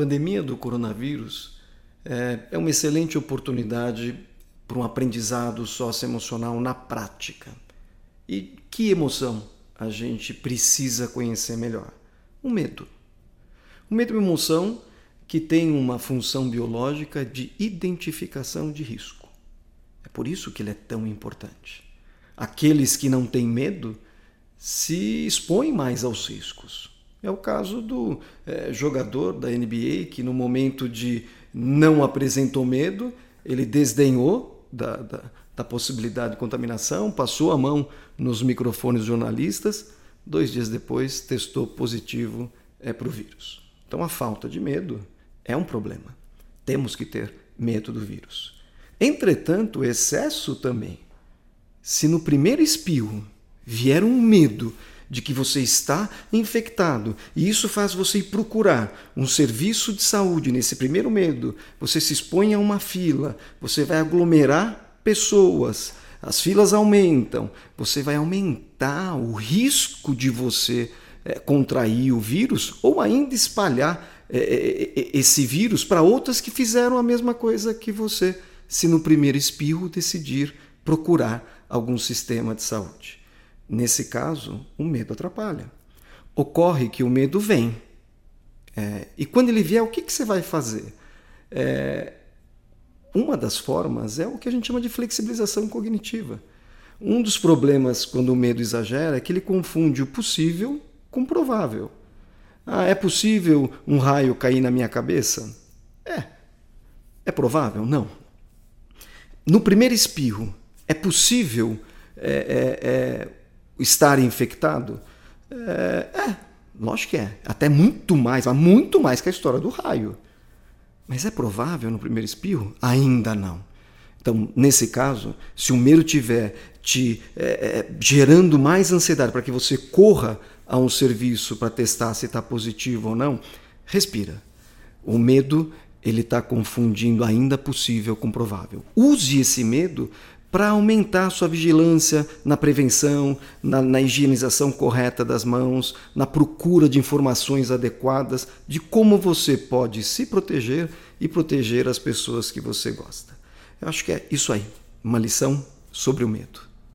pandemia do coronavírus é, é uma excelente oportunidade para um aprendizado socioemocional na prática. E que emoção a gente precisa conhecer melhor? O medo. O medo é uma emoção que tem uma função biológica de identificação de risco. É por isso que ele é tão importante. Aqueles que não têm medo se expõem mais aos riscos. É o caso do é, jogador da NBA que, no momento de não apresentou medo, ele desdenhou da, da, da possibilidade de contaminação, passou a mão nos microfones jornalistas, dois dias depois testou positivo é, para o vírus. Então a falta de medo é um problema. Temos que ter medo do vírus. Entretanto, o excesso também. Se no primeiro espirro vier um medo de que você está infectado e isso faz você ir procurar um serviço de saúde nesse primeiro medo, você se expõe a uma fila, você vai aglomerar pessoas, as filas aumentam, você vai aumentar o risco de você é, contrair o vírus ou ainda espalhar é, esse vírus para outras que fizeram a mesma coisa que você, se no primeiro espirro decidir procurar algum sistema de saúde. Nesse caso, o medo atrapalha. Ocorre que o medo vem. É, e quando ele vier, o que, que você vai fazer? É, uma das formas é o que a gente chama de flexibilização cognitiva. Um dos problemas quando o medo exagera é que ele confunde o possível com o provável. Ah, é possível um raio cair na minha cabeça? É. É provável? Não. No primeiro espirro, é possível é, é, é estar infectado? É, é, lógico que é. Até muito mais, mas muito mais que a história do raio. Mas é provável no primeiro espirro? Ainda não. Então, nesse caso, se o medo tiver te é, é, gerando mais ansiedade para que você corra a um serviço para testar se está positivo ou não, respira. O medo ele está confundindo ainda possível com provável. Use esse medo para aumentar sua vigilância na prevenção, na, na, higienização correta das mãos, na procura de informações adequadas de como você pode se proteger e proteger as pessoas que você gosta. Eu acho que é isso aí, uma lição sobre o medo.